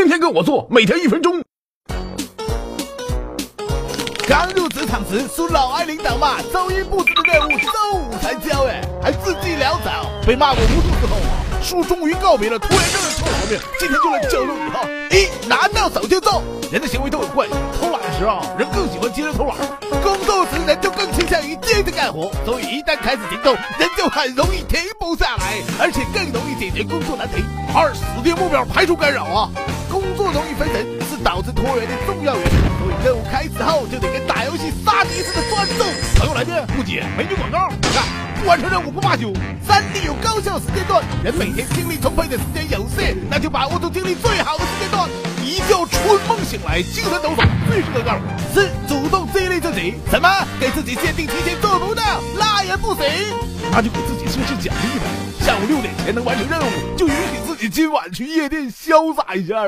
天天跟我做，每天一分钟。刚入职场时属老挨领导骂，周一布置的任务周五才交，哎，还字迹潦草，被骂过无数次后，书终于告别了拖延症的臭毛病，今天就来教授你哈：一拿到手就做，人的行为都有惯性，偷懒的时候人更喜欢接着偷懒，工作时人就更倾向于接着干活，所以一旦开始行动，人就很容易停不下来，而且更容易解决工作难题。二死定目标排除干扰啊，工作容易分神是导致拖延的重要原因，所以任务开始后就得跟打游戏杀敌似的专注。朋友来电不接，美女广告。看，不完成任务不罢休。三 D 有高效时间段，人每天精力充沛的时间有限，那就把握住精力最好的时间段，一觉春梦醒来，精神抖擞，最适合干活。四主动激励自己，什么？给自己限定提前做不到，那也不行，那就给自己设置奖励呗。下午六点前能完成任务，就允许自己今晚去夜店潇洒一下。